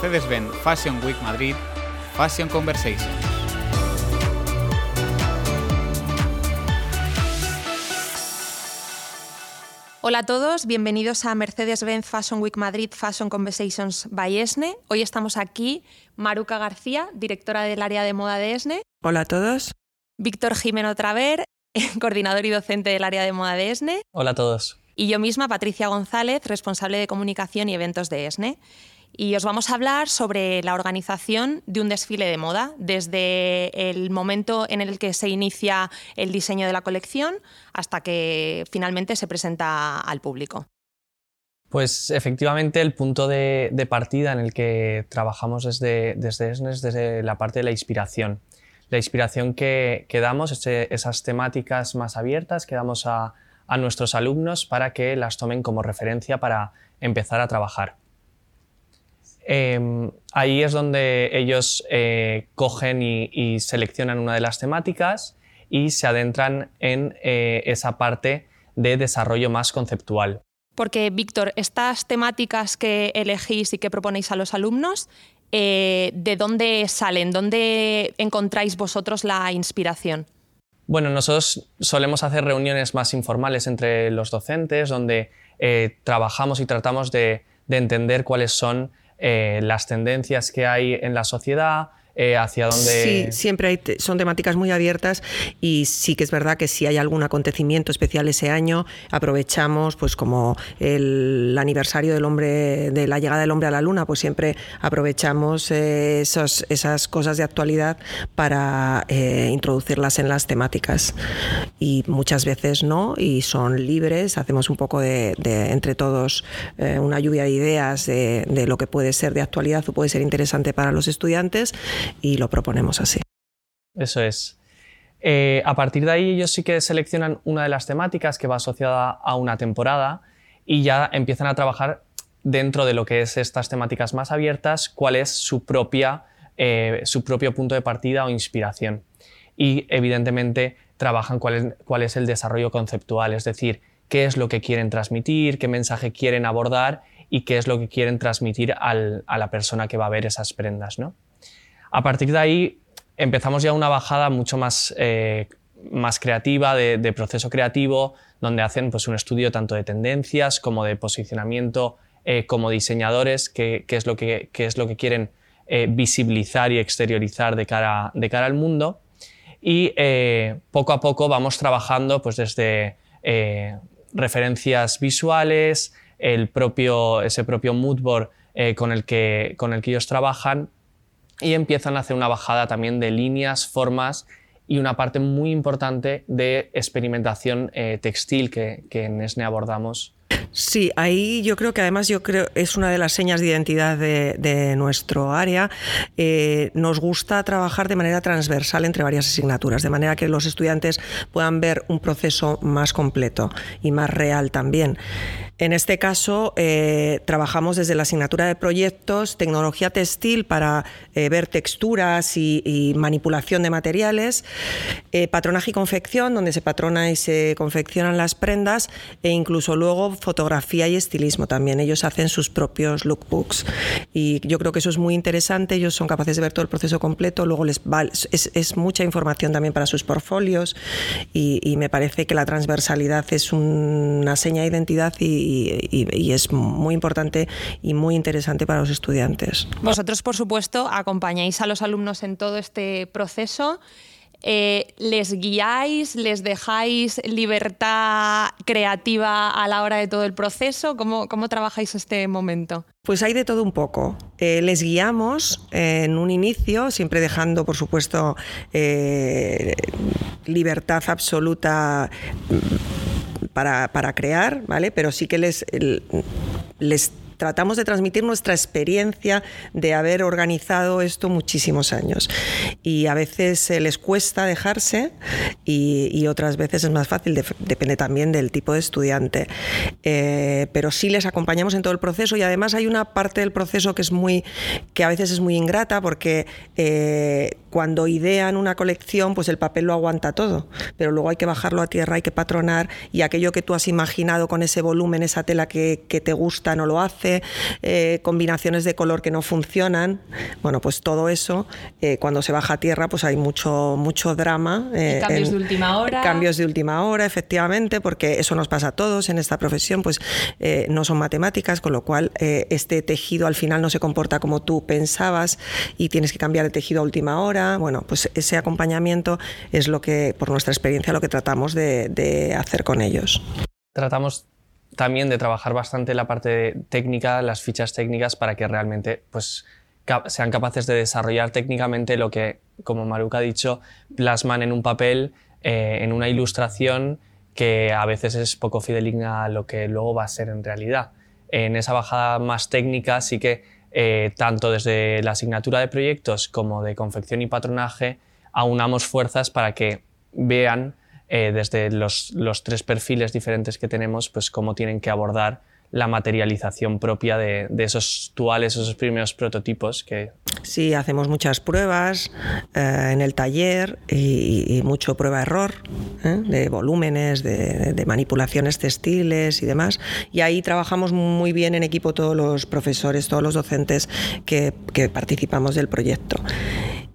Mercedes-Benz Fashion Week Madrid, Fashion Conversation. Hola a todos, bienvenidos a Mercedes-Benz Fashion Week Madrid Fashion Conversations by ESNE. Hoy estamos aquí Maruca García, directora del área de moda de ESNE. Hola a todos. Víctor Jimeno Traver, coordinador y docente del área de moda de ESNE. Hola a todos. Y yo misma, Patricia González, responsable de comunicación y eventos de ESNE y os vamos a hablar sobre la organización de un desfile de moda, desde el momento en el que se inicia el diseño de la colección hasta que finalmente se presenta al público. Pues efectivamente el punto de, partida en el que trabajamos desde, desde es desde la parte de la inspiración. La inspiración que, damos, esas temáticas más abiertas que damos a nuestros alumnos para que las tomen como referencia para empezar a trabajar. Em, ahí es donde ellos eh, cogen y, seleccionan una de las temáticas y se adentran en eh, esa parte de desarrollo más conceptual. Porque, Víctor, estas temáticas que elegís y que proponéis a los alumnos, eh, ¿de dónde salen? ¿Dónde encontráis vosotros la inspiración? Bueno, nosotros solemos hacer reuniones más informales entre los docentes, donde trabajamos y tratamos de entender cuáles son eh, las tendencias que hay en la sociedad, eh, hacia dónde... Sí, siempre hay son temáticas muy abiertas y sí que es verdad que si hay algún acontecimiento especial ese año, aprovechamos, pues como el aniversario del hombre, de la llegada del hombre a la luna, pues siempre aprovechamos eh, esas cosas de actualidad para eh, introducirlas en las temáticas. Y muchas veces no, y son libres, hacemos un poco de, entre todos una lluvia de ideas de, de lo que puede ser de actualidad o puede ser interesante para los estudiantes y lo proponemos así. Eso es. Eh, a partir de ahí ellos sí que seleccionan una de las temáticas que va asociada a una temporada y ya empiezan a trabajar dentro de lo que es estas temáticas más abiertas, cuál es su, propia, eh, su propio punto de partida o inspiración. Y evidentemente trabajan cuál es, cuál es el desarrollo conceptual, es decir, qué es lo que quieren transmitir, qué mensaje quieren abordar y qué es lo que quieren transmitir a la persona que va a ver esas prendas. ¿no? A partir de ahí empezamos ya una bajada mucho más, eh, más creativa, de, proceso creativo, donde hacen pues, un estudio tanto de tendencias como de posicionamiento eh, como diseñadores, qué es, lo que, es lo que quieren eh, visibilizar y exteriorizar de cara, de cara al mundo. Y poco a poco vamos trabajando pues, desde referencias visuales, el propio, ese propio moodboard con, el que, con el que ellos trabajan, y empiezan a hacer una bajada también de líneas, formas y una parte muy importante de experimentación eh, textil que, en ESNE abordamos. Sí, ahí yo creo que además yo creo es una de las señas de identidad de, nuestro área. Eh, nos gusta trabajar de manera transversal entre varias asignaturas, de manera que los estudiantes puedan ver un proceso más completo y más real también. En este caso, eh, trabajamos desde la asignatura de proyectos, tecnología textil para eh, ver texturas y, manipulación de materiales, eh, patronaje y confección, donde se patrona y se confeccionan las prendas, e incluso luego fotografía y estilismo también. Ellos hacen sus propios lookbooks. Y yo creo que eso es muy interesante. Ellos son capaces de ver todo el proceso completo. Luego les es, mucha información también para sus portfolios. Y, y me parece que la transversalidad es una seña de identidad y y, es muy importante y muy interesante para los estudiantes. Vosotros, por supuesto, acompañáis a los alumnos en todo este proceso. Eh, ¿Les guiáis, les dejáis libertad creativa a la hora de todo el proceso? ¿Cómo, cómo trabajáis este momento? Pues hay de todo un poco. Eh, les guiamos en un inicio, siempre dejando, por supuesto, eh, libertad absoluta para, crear, ¿vale? Pero sí que les, les tratamos de transmitir nuestra experiencia de haber organizado esto muchísimos años. Y a veces les cuesta dejarse y, otras veces es más fácil, depende también del tipo de estudiante. Eh, pero sí les acompañamos en todo el proceso y además hay una parte del proceso que es muy, que a veces es muy ingrata porque eh, cuando idean una colección, pues el papel lo aguanta todo, pero luego hay que bajarlo a tierra, hay que patronar y aquello que tú has imaginado con ese volumen, esa tela que, te gusta no lo hace, eh, combinaciones de color que no funcionan, bueno, pues todo eso, eh, cuando se baja a tierra, pues hay mucho, mucho drama. Eh, cambios de última hora. Cambios de última hora, efectivamente, porque eso nos pasa a todos en esta profesión, pues no son matemáticas, con lo cual este tejido al final no se comporta como tú pensabas y tienes que cambiar de tejido a última hora. Bueno, pues ese acompañamiento es lo que, por nuestra experiencia, lo que tratamos de, hacer con ellos. Tratamos también de trabajar bastante la parte técnica, las fichas técnicas, para que realmente pues, sean capaces de desarrollar técnicamente lo que, como Maruca ha dicho, plasman en un papel, eh, en una ilustración que a veces es poco fideligna a lo que luego va a ser en realidad. En esa bajada más técnica sí que eh, tanto desde la asignatura de proyectos como de confección y patronaje, aunamos fuerzas para que vean eh, desde los, tres perfiles diferentes que tenemos, pues cómo tienen que abordar la materialización propia de, esos tuales, esos primeros prototipos que... Sí, hacemos muchas pruebas eh, en el taller y, mucho prueba-error ¿eh? de volúmenes, de, manipulaciones textiles y demás. Y ahí trabajamos muy bien en equipo todos los profesores, todos los docentes que, que participamos del proyecto.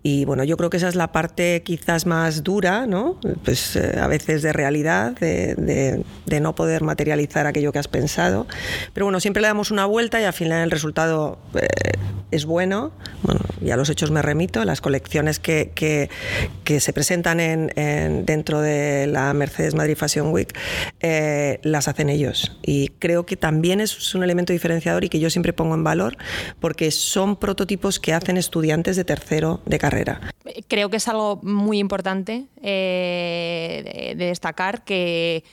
Y bueno, yo creo que esa es la parte quizás más dura, ¿no? Pues eh, a veces de realidad, de, de, no poder materializar aquello que has pensado. Pero bueno, siempre le damos una vuelta y al final el resultado eh, es bueno. Bueno, ya los hechos me remito. Las colecciones que, que, que se presentan en, dentro de la Mercedes Madrid Fashion Week eh, las hacen ellos. Y creo que también es un elemento diferenciador y que yo siempre pongo en valor porque son prototipos que hacen estudiantes de tercero de carrera Creo que es algo muy importante eh, de, destacar que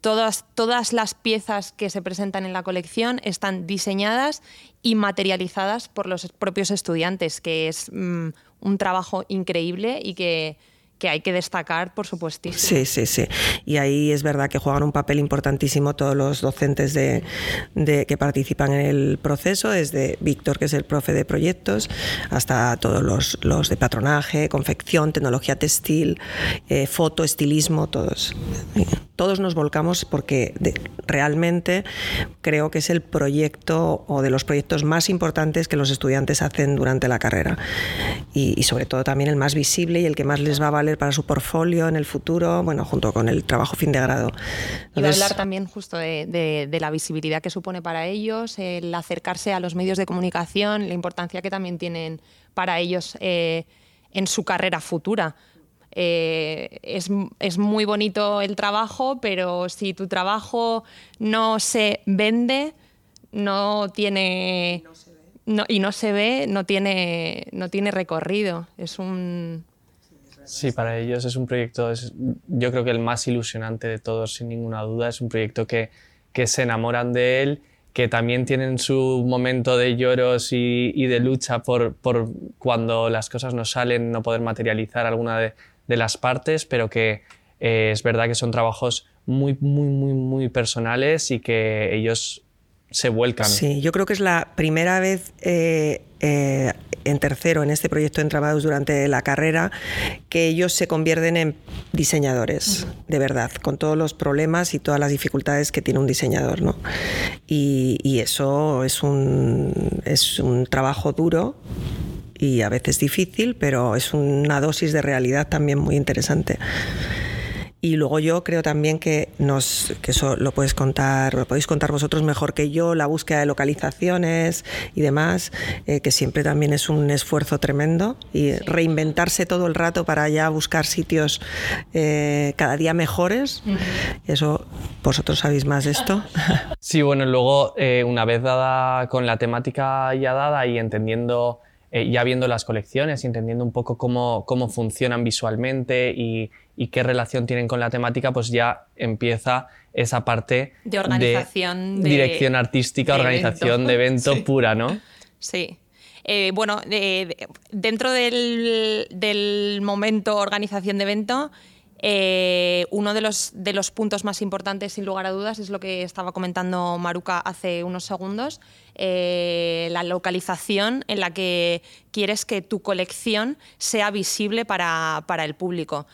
Todas, todas, las piezas que se presentan en la colección están diseñadas y materializadas por los propios estudiantes, que es mm, un trabajo increíble y que que hay que destacar, por supuesto. Sí, sí, sí. Y ahí es verdad que juegan un papel importantísimo todos los docentes de, que participan en el proceso, desde Víctor, que es el profe de proyectos, hasta todos los, los de patronaje, confección, tecnología textil, eh, foto, estilismo, todos. Todos nos volcamos porque realmente creo que es el proyecto o de los proyectos más importantes que los estudiantes hacen durante la carrera. Y, y sobre todo también el más visible y el que más les va a valer para su portfolio en el futuro, bueno, junto con el trabajo fin de grado. y hablar también justo de, la visibilidad que supone para ellos, el acercarse a los medios de comunicación, la importancia que también tienen para ellos eh, en su carrera futura. Eh, es, es, muy bonito el trabajo, pero si tu trabajo no se vende, no tiene... y no se ve, no tiene, no tiene recorrido. Es un, Sí, para ellos es un proyecto, yo creo que el más ilusionante de todos, sin ninguna duda. Es un proyecto que, que se enamoran de él, que también tienen su momento de lloros y, y de lucha por, por, cuando las cosas no salen, no poder materializar alguna de, de las partes, pero que eh, es verdad que son trabajos muy, muy, muy, muy personales y que ellos se vuelcan. Sí, yo creo que es la primera vez eh, eh, en tercero en este proyecto de entramados durante la carrera que ellos se convierten en diseñadores, de verdad, con todos los problemas y todas las dificultades que tiene un diseñador. ¿no? Y, y eso es un, es un trabajo duro y a veces difícil, pero es una dosis de realidad también muy interesante. Y luego yo creo también que nos, que eso lo puedes contar, lo podéis contar vosotros mejor que yo, la búsqueda de localizaciones y demás, eh, que siempre también es un esfuerzo tremendo y reinventarse todo el rato para ya buscar sitios eh, cada día mejores. Eso vosotros sabéis más de esto. Sí, bueno, luego eh, una vez dada con la temática ya dada y entendiendo ya viendo las colecciones y entendiendo un poco cómo, cómo funcionan visualmente y, y qué relación tienen con la temática, pues ya empieza esa parte de organización, de, dirección artística, organización de evento pura, ¿no? Sí. Eh, bueno, dentro del, momento organización de evento, Eh, uno de los, de los puntos más importantes, sin lugar a dudas, es lo que estaba comentando Maruca hace unos segundos, eh, la localización en la que quieres que tu colección sea visible para, el público.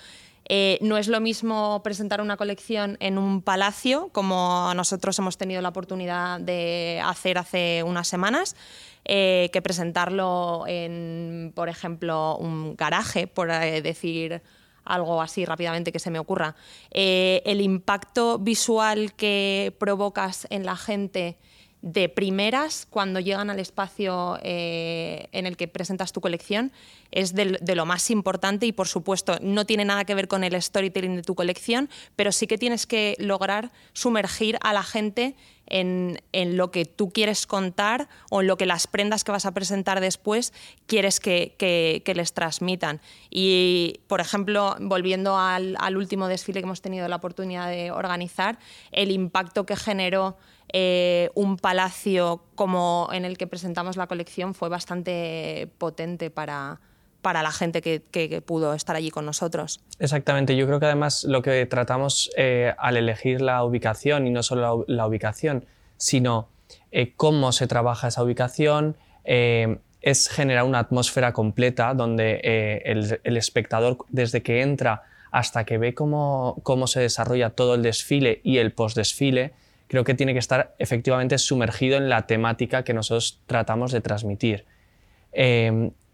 Eh, no es lo mismo presentar una colección en un palacio, como nosotros hemos tenido la oportunidad de hacer hace unas semanas, que presentarlo en, por ejemplo, un garaje, por decir algo así rápidamente que se me ocurra, eh, el impacto visual que provocas en la gente de primeras cuando llegan al espacio eh, en el que presentas tu colección es de, lo más importante y por supuesto no tiene nada que ver con el storytelling de tu colección, pero sí que tienes que lograr sumergir a la gente en, lo que tú quieres contar o en lo que las prendas que vas a presentar después quieres que, les transmitan. Y, por ejemplo, volviendo al, último desfile que hemos tenido la oportunidad de organizar, el impacto que generó eh, un palacio como en el que presentamos la colección fue bastante potente para, para la gente que, pudo estar allí con nosotros. Exactamente, yo creo que además lo que tratamos eh, al elegir la ubicación, y no solo la, ubicación, sino eh, cómo se trabaja esa ubicación, es generar una atmósfera completa donde el, espectador desde que entra hasta que ve cómo, cómo se desarrolla todo el desfile y el post-desfile, creo que tiene que estar efectivamente sumergido en la temática que nosotros tratamos de transmitir.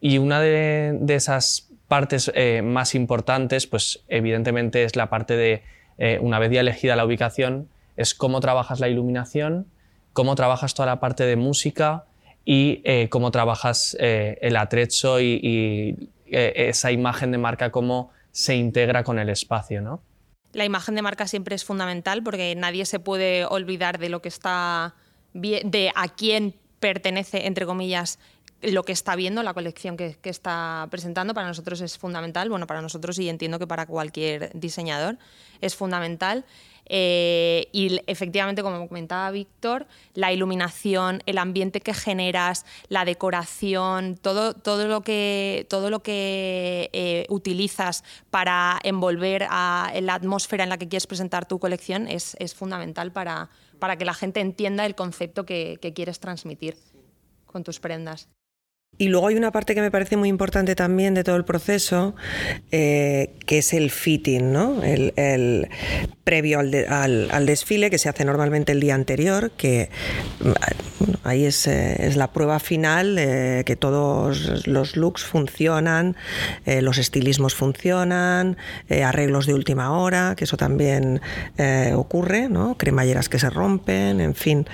Y una de, esas partes eh, más importantes, pues evidentemente es la parte de, eh, una vez ya elegida la ubicación, es cómo trabajas la iluminación, cómo trabajas toda la parte de música y eh, cómo trabajas el atrecho y, esa imagen de marca, cómo se integra con el espacio, ¿no? La imagen de marca siempre es fundamental porque nadie se puede olvidar de lo que está, de a quién pertenece, entre comillas, lo que está viendo, la colección que, está presentando, para nosotros es fundamental. Bueno, para nosotros y entiendo que para cualquier diseñador es fundamental. Eh, y efectivamente, como comentaba Víctor, la iluminación, el ambiente que generas, la decoración, todo, todo lo que, todo lo que eh, utilizas para envolver a la atmósfera en la que quieres presentar tu colección es, fundamental para, para que la gente entienda el concepto que quieres transmitir con tus prendas. Y luego hay una parte que me parece muy importante también de todo el proceso, eh, que es el fitting, ¿no? El, previo al, desfile, que se hace normalmente el día anterior, que ahí es, eh, es la prueba final, eh, que todos los looks funcionan, los estilismos funcionan, arreglos de última hora, que eso también ocurre, ¿no? Cremalleras que se rompen, en fin,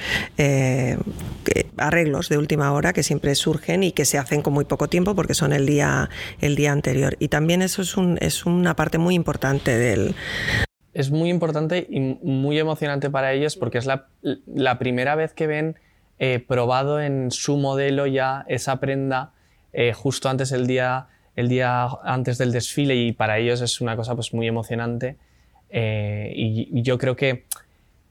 arreglos de última hora que siempre surgen y que se hacen con muy poco tiempo porque son el día, el día anterior. Y también eso es, un, es una parte muy importante del... Es muy importante y muy emocionante para ellos porque es la, la primera vez que ven eh, probado en su modelo ya esa prenda eh, justo antes del día, el día antes del desfile y para ellos es una cosa pues muy emocionante. Eh, y, yo creo que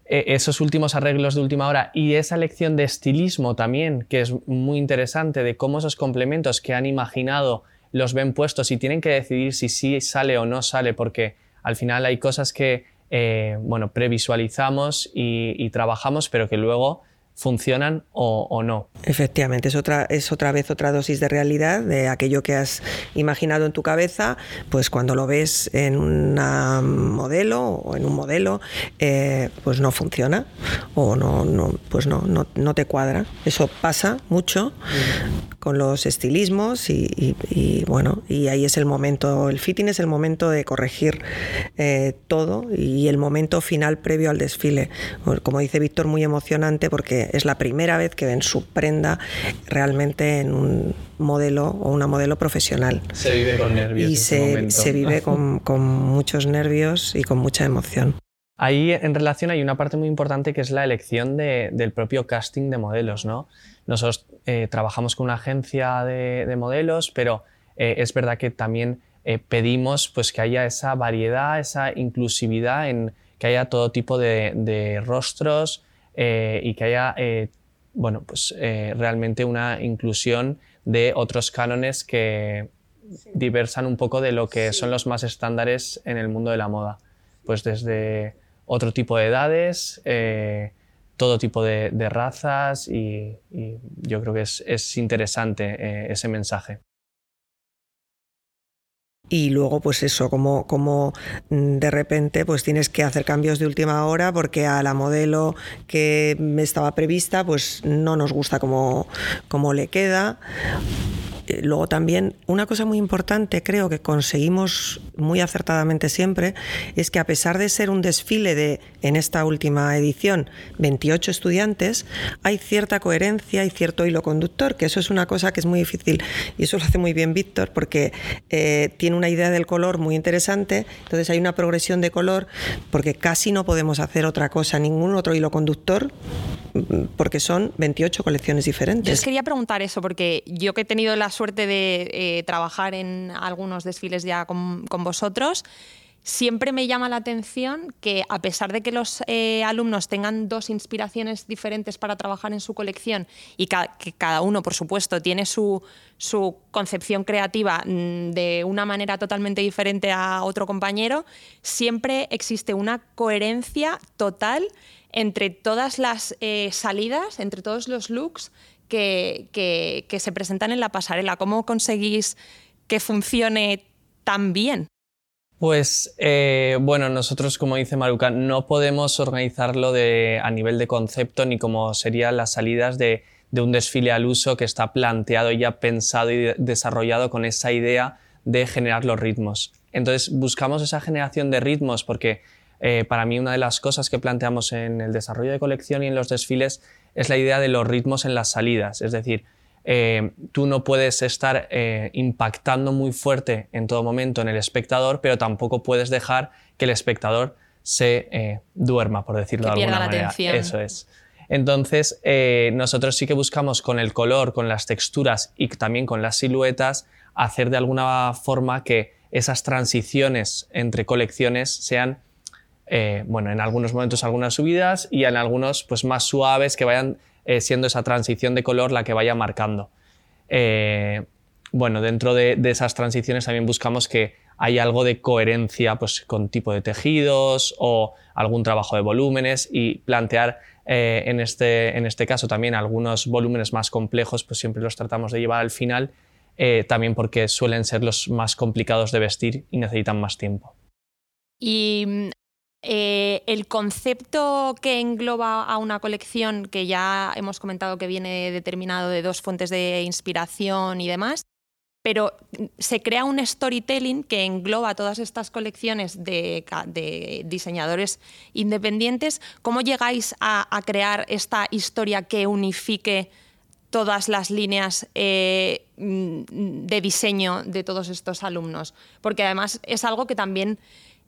esos últimos arreglos de última hora y esa lección de estilismo también, que es muy interesante, de cómo esos complementos que han imaginado los ven puestos y tienen que decidir si sí sale o no sale, porque al final hay cosas que, eh, bueno, previsualizamos y, trabajamos, pero que luego funcionan o, no. Efectivamente, es otra, es otra vez otra dosis de realidad de aquello que has imaginado en tu cabeza, pues cuando lo ves en un modelo o en un modelo, eh, pues no funciona o no, no pues no, no, te cuadra. Eso pasa mucho con los estilismos y, bueno, y ahí es el momento, el fitting es el momento de corregir eh, todo y el momento final previo al desfile. Como dice Víctor, muy emocionante porque es la primera vez que ven su prenda realmente en un modelo o una modelo profesional. Se vive con nervios. Y se, vive con, muchos nervios y con mucha emoción. Ahí en relación hay una parte muy importante que es la elección del propio casting de modelos. ¿no? Nosotros eh, trabajamos con una agencia de, modelos, pero eh, es verdad que también eh, pedimos pues, que haya esa variedad, esa inclusividad, en que haya todo tipo de, de rostros, eh, y que haya eh, bueno, pues, eh, realmente una inclusión de otros cánones que, diversan un poco de lo que son los más estándares en el mundo de la moda. Pues desde otro tipo de edades, todo tipo de, razas y, yo creo que es, interesante eh, ese mensaje. Y luego, pues eso, como, como mm, de repente pues tienes que hacer cambios de última hora porque a la modelo que estaba prevista pues no nos gusta como, como le queda luego también una cosa muy importante, creo que conseguimos muy acertadamente siempre, es que a pesar de ser un desfile de, en esta última edición, 28 estudiantes, hay cierta coherencia y cierto hilo conductor, que eso es una cosa que es muy difícil y eso lo hace muy bien Víctor porque eh, tiene una idea del color muy interesante, entonces hay una progresión de color porque casi no podemos hacer otra cosa, ningún otro hilo conductor, porque son 28 colecciones diferentes. Yo quería preguntar eso porque yo que he tenido las suerte de eh, trabajar en algunos desfiles ya con, vosotros, siempre me llama la atención que a pesar de que los eh, alumnos tengan dos inspiraciones diferentes para trabajar en su colección y que cada uno, por supuesto, tiene su, su, concepción creativa mm, de una manera totalmente diferente a otro compañero, siempre existe una coherencia total entre todas las eh, salidas, entre todos los looks que, se presentan en la pasarela? ¿Cómo conseguís que funcione tan bien? Pues eh, bueno, nosotros, como dice Maruca, no podemos organizarlo a nivel de concepto ni como serían las salidas de, un desfile al uso que está planteado ya pensado y desarrollado con esa idea de generar los ritmos. Entonces buscamos esa generación de ritmos porque eh, para mí una de las cosas que planteamos en el desarrollo de colección y en los desfiles es la idea de los ritmos en las salidas. Es decir, eh, tú no puedes estar eh, impactando muy fuerte en todo momento en el espectador, pero tampoco puedes dejar que el espectador se duerma, por decirlo de alguna manera. Eso es. Entonces, nosotros sí que buscamos con el color, con las texturas y también con las siluetas, hacer de alguna forma que esas transiciones entre colecciones sean eh, bueno, en algunos momentos algunas subidas y en algunos pues más suaves que vayan eh, siendo esa transición de color la que vaya marcando. Eh, bueno, dentro de, esas transiciones también buscamos que haya algo de coherencia pues, con tipo de tejidos o algún trabajo de volúmenes y plantear en, este, en este caso también algunos volúmenes más complejos, pues siempre los tratamos de llevar al final, también porque suelen ser los más complicados de vestir y necesitan más tiempo. Y mm, eh, el concepto que engloba a una colección, que ya hemos comentado que viene determinado de dos fuentes de inspiración y demás, pero se crea un storytelling que engloba todas estas colecciones de, diseñadores independientes. ¿Cómo llegáis a, crear esta historia que unifique todas las líneas eh, de diseño de todos estos alumnos? Porque además es algo que también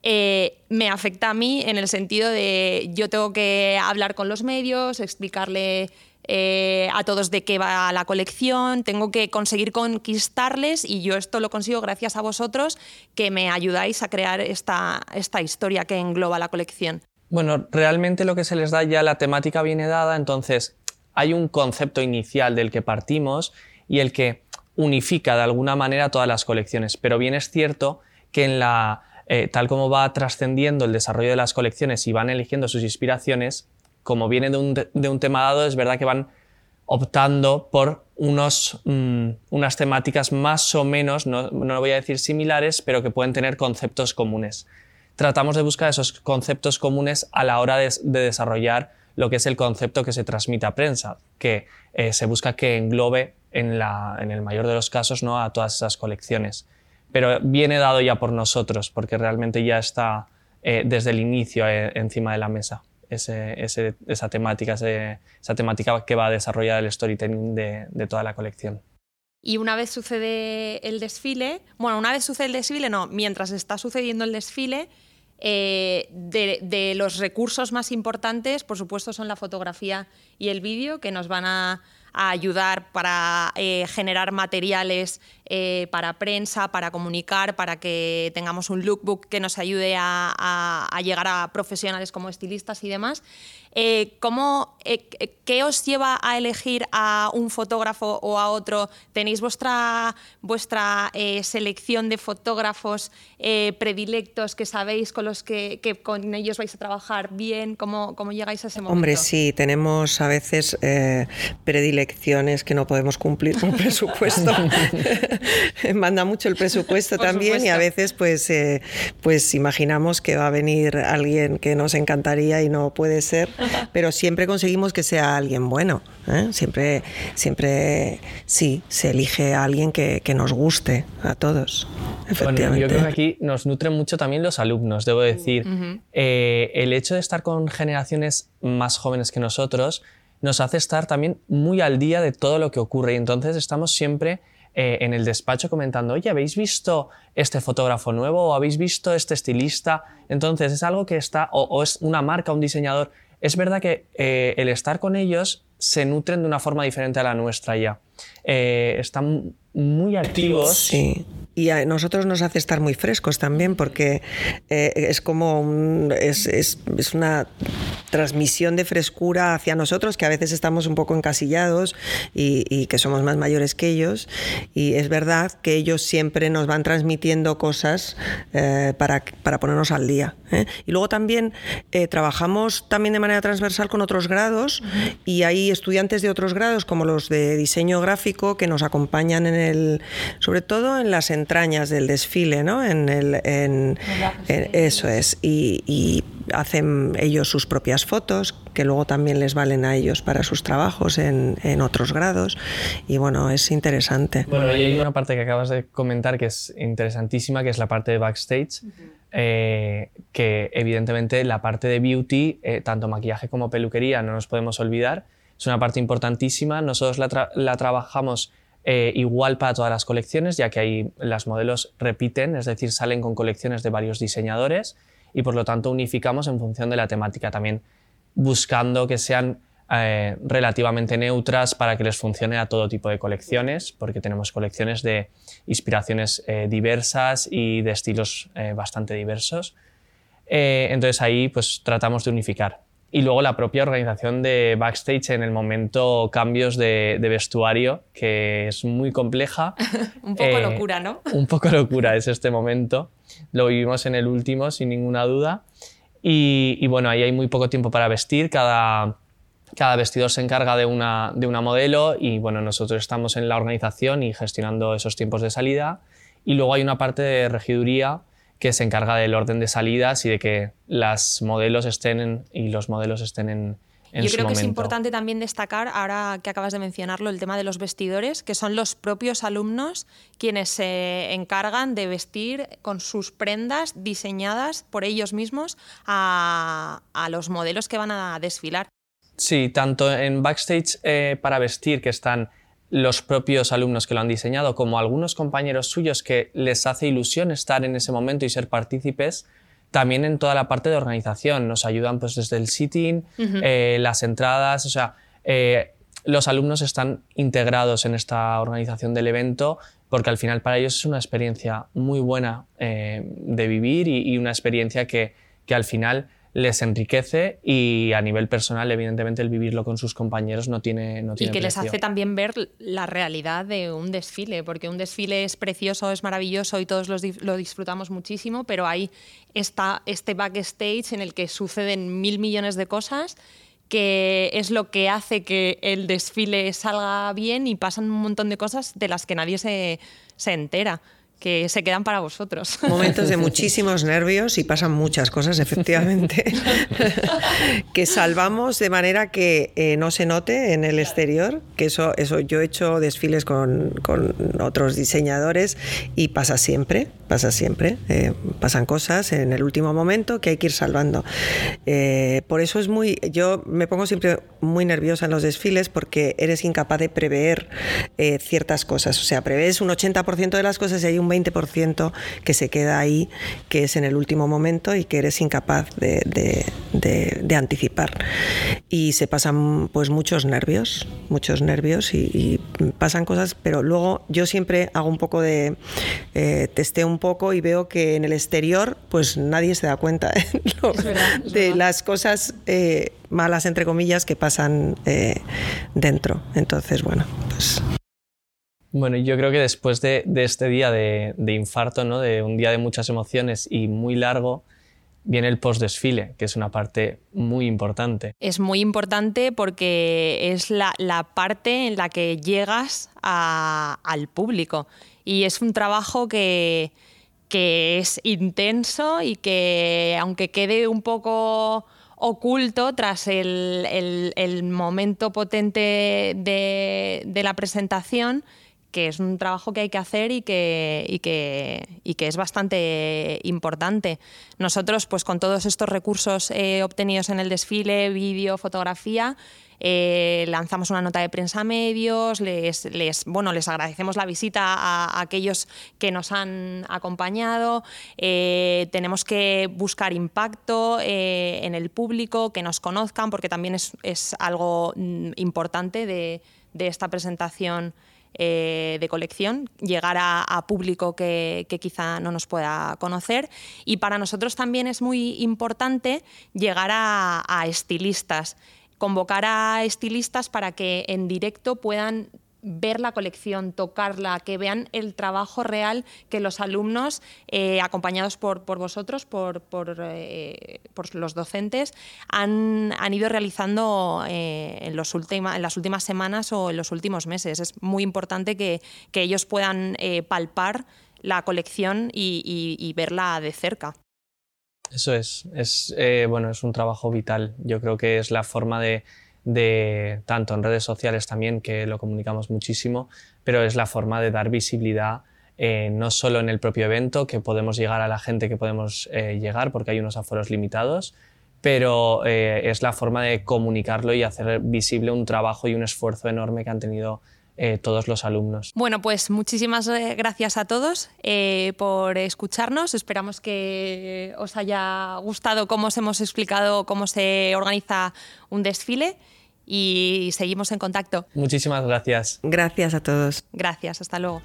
eh, me afecta a mí en el sentido de yo tengo que hablar con los medios, explicarle eh, a todos de qué va la colección, tengo que conseguir conquistarles y yo esto lo consigo gracias a vosotros que me ayudáis a crear esta, esta historia que engloba la colección. Bueno, realmente lo que se les da ya la temática viene dada, entonces hay un concepto inicial del que partimos y el que unifica de alguna manera todas las colecciones, pero bien es cierto que en la eh, tal como va trascendiendo el desarrollo de las colecciones y van eligiendo sus inspiraciones, como viene de un, tema dado, es verdad que van optando por unos, mm, unas temáticas más o menos, no, no voy a decir similares, pero que pueden tener conceptos comunes. Tratamos de buscar esos conceptos comunes a la hora de, desarrollar lo que es el concepto que se transmite a prensa, que eh, se busca que englobe en, la, en, el mayor de los casos ¿no? a todas esas colecciones pero viene dado ya por nosotros, porque realmente ya está eh, desde el inicio eh, encima de la mesa esa, temática, esa temática que va a desarrollar el storytelling de, toda la colección. Y una vez sucede el desfile, bueno, una vez sucede el desfile, no, mientras está sucediendo el desfile, eh, de, los recursos más importantes, por supuesto, son la fotografía y el vídeo, que nos van a ayudar para generar materiales eh, para prensa, para comunicar, para que tengamos un lookbook que nos ayude a, llegar a profesionales como estilistas y demás. Eh, ¿cómo, eh, ¿Qué os lleva a elegir a un fotógrafo o a otro? ¿Tenéis vuestra, vuestra eh, selección de fotógrafos predilectos que sabéis con los que, con ellos vais a trabajar bien? ¿Cómo, ¿Cómo, llegáis a ese momento? Hombre, sí, tenemos a veces predilecciones que no podemos cumplir por presupuesto. Manda mucho el presupuesto también y a veces pues, pues imaginamos que va a venir alguien que nos encantaría y no puede ser pero siempre conseguimos que sea alguien bueno. ¿eh? Siempre, siempre, sí, se elige a alguien que, nos guste a todos. Efectivamente. yo creo que aquí nos nutren mucho también los alumnos, debo decir. Eh, el hecho de estar con generaciones más jóvenes que nosotros nos hace estar también muy al día de todo lo que ocurre y entonces estamos siempre eh, en el despacho comentando, oye, ¿habéis visto este fotógrafo nuevo o habéis visto este estilista? Entonces es algo que está, o es una marca, un diseñador es verdad que eh, el estar con ellos se nutren de una forma diferente a la nuestra ya. Eh, están muy activos. Sí. Y a nosotros nos hace estar muy frescos también porque eh, es como es, es, una transmisión de frescura hacia nosotros que a veces estamos un poco encasillados y, que somos más mayores que ellos. Y es verdad que ellos siempre nos van transmitiendo cosas eh, para, para, ponernos al día. Y luego también trabajamos también de manera transversal con otros grados y hay estudiantes de otros grados como los de diseño gráfico que nos acompañan en el, sobre todo en las entrañas del desfile, ¿no? En el, en, eso es. Y, hacen ellos sus propias fotos, que luego también les valen a ellos para sus trabajos en, en otros grados. Y bueno, es interesante. Bueno, y hay una parte que acabas de comentar que es interesantísima, que es la parte de backstage. Eh, que evidentemente la parte de beauty, eh, tanto maquillaje como peluquería, no nos podemos olvidar, es una parte importantísima. Nosotros la, la trabajamos eh, igual para todas las colecciones, ya que ahí las modelos repiten, es decir, salen con colecciones de varios diseñadores y por lo tanto unificamos en función de la temática, también buscando que sean eh, relativamente neutras para que les funcione a todo tipo de colecciones, porque tenemos colecciones de inspiraciones eh, diversas y de estilos bastante diversos. entonces ahí pues tratamos de unificar y luego la propia organización de backstage en el momento cambios de, vestuario, que es muy compleja. un poco eh, locura, ¿no? un poco locura es este momento. Lo vivimos en el último, sin ninguna duda. Y, bueno, ahí hay muy poco tiempo para vestir. Cada, cada vestidor se encarga de una, de una modelo y bueno, nosotros estamos en la organización y gestionando esos tiempos de salida. Y luego hay una parte de regiduría que se encarga del orden de salidas y de que las modelos estén y los modelos estén en, en Yo creo que es importante también destacar, ahora que acabas de mencionarlo, el tema de los vestidores, que son los propios alumnos quienes se encargan de vestir con sus prendas diseñadas por ellos mismos a, los modelos que van a desfilar. Sí, tanto en backstage eh, para vestir, que están los propios alumnos que lo han diseñado, como algunos compañeros suyos que les hace ilusión estar en ese momento y ser partícipes, también en toda la parte de organización. Nos ayudan pues desde el sitting, eh, las entradas, o sea, eh, los alumnos están integrados en esta organización del evento porque al final para ellos es una experiencia muy buena eh, de vivir y, y, una experiencia que, que al final les enriquece y a nivel personal, evidentemente, el vivirlo con sus compañeros no tiene, no tiene Y que les hace también ver la realidad de un desfile, porque un desfile es precioso, es maravilloso y todos lo disfrutamos muchísimo, pero ahí está este backstage en el que suceden mil millones de cosas que es lo que hace que el desfile salga bien y pasan un montón de cosas de las que nadie se, se entera que se quedan para vosotros. Momentos de muchísimos nervios y pasan muchas cosas, efectivamente, que salvamos de manera que eh, no se note en el exterior, que eso, eso yo he hecho desfiles con, con otros diseñadores y pasa siempre, pasa siempre, eh, pasan cosas en el último momento que hay que ir salvando. Eh, por eso es muy, yo me pongo siempre muy nerviosa en los desfiles porque eres incapaz de prever ciertas cosas, o sea, prevés un 80% de las cosas y hay un 20% que se queda ahí, que es en el último momento y que eres incapaz de, anticipar. Y se pasan pues muchos nervios, muchos nervios y, pasan cosas, pero luego yo siempre hago un poco de eh, testeo un poco y veo que en el exterior pues nadie se da cuenta de las cosas eh, malas entre comillas que pasan eh, dentro. Entonces, bueno, pues bueno, yo creo que después de, este día de, infarto, ¿no? de un día de muchas emociones y muy largo, viene el post-desfile, que es una parte muy importante. Es muy importante porque es la, parte en la que llegas al público y es un trabajo que, es intenso y que aunque quede un poco oculto tras el, momento potente de la presentación, que es un trabajo que hay que hacer y que, que, es bastante importante. Nosotros, pues con todos estos recursos eh, obtenidos en el desfile, vídeo, fotografía, eh, lanzamos una nota de prensa a medios, les, bueno, les agradecemos la visita a, aquellos que nos han acompañado, eh, tenemos que buscar impacto en el público, que nos conozcan, porque también es, algo mm, importante de, de esta presentación eh, de colección, llegar a, público que, quizá no nos pueda conocer. Y para nosotros también es muy importante llegar a estilistas, convocar a estilistas para que en directo puedan ver la colección, tocarla, que vean el trabajo real que los alumnos, eh, acompañados por, vosotros, por, eh, por, los docentes, han, ido realizando eh, en, los en las últimas semanas o en los últimos meses. Es muy importante que, ellos puedan palpar la colección y, verla de cerca. Eso es, es, bueno, es un trabajo vital. Yo creo que es la forma de de tanto en redes sociales también, que lo comunicamos muchísimo, pero es la forma de dar visibilidad eh, no solo en el propio evento, que podemos llegar a la gente que podemos eh, llegar porque hay unos aforos limitados, pero eh, es la forma de comunicarlo y hacer visible un trabajo y un esfuerzo enorme que han tenido todos los alumnos. Bueno, pues muchísimas gracias a todos por escucharnos. Esperamos que os haya gustado cómo os hemos explicado cómo se organiza un desfile y seguimos en contacto. Muchísimas gracias. Gracias a todos. Gracias, hasta luego.